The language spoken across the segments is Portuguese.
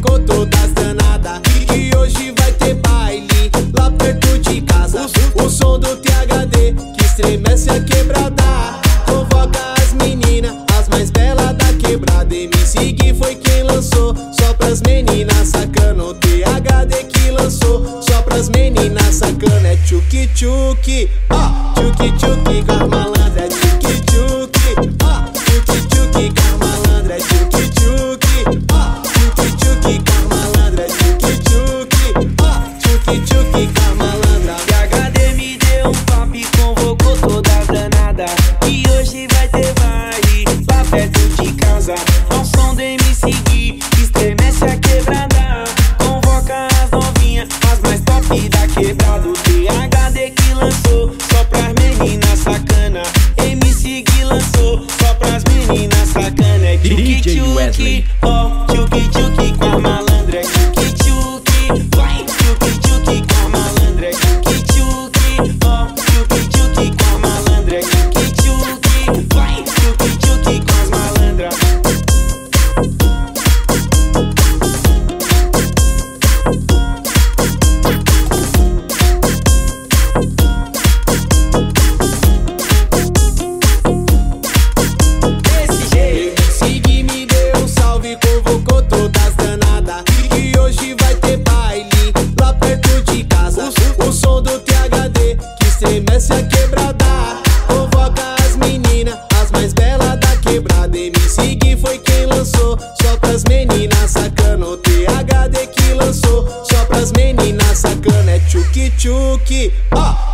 ficou toda danada. Que hoje vai ter baile lá perto de casa. O, som do THD que estremece a quebrada. Convoca as meninas, as mais belas da quebrada. E me foi quem lançou. Só pras meninas sacando. O THD que lançou. Só pras meninas sacando. É tchuki tchuki, ó. Tchuki tchuki com a malandra. É com as malandras. PHD me deu um papo e convocou todas as danadas. E hoje vai ter baile lá perto de casa. Ao som do MC Gui, que estremece a quebrada. Convoca as novinhas, as mais top da quebrada. O PHD que lançou, só pras meninas sacana. MC Gui lançou, só pras meninas sacana. É DJ Wesley. ó, tchuki tchuki com a malandra. Convocou todas as danadas. E hoje vai ter baile lá perto de casa. O, o som do THD que estremece a quebrada. Convoca as meninas, as mais belas da quebrada. MC Gui foi quem lançou, só pras meninas sacana. O THD que lançou, só pras meninas sacana. É tchuki tchuki, ó, tchuki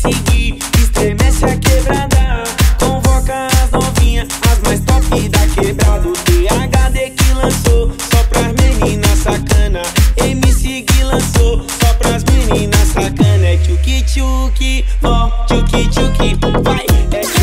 seguir. Estremece a quebrada, convoca as novinhas, as mais top da quebrada. THD que lançou, só pras meninas sacana. MC que lançou, só pras meninas sacana. É tchuki tchuki, ó, tchuki tchuki, vai. É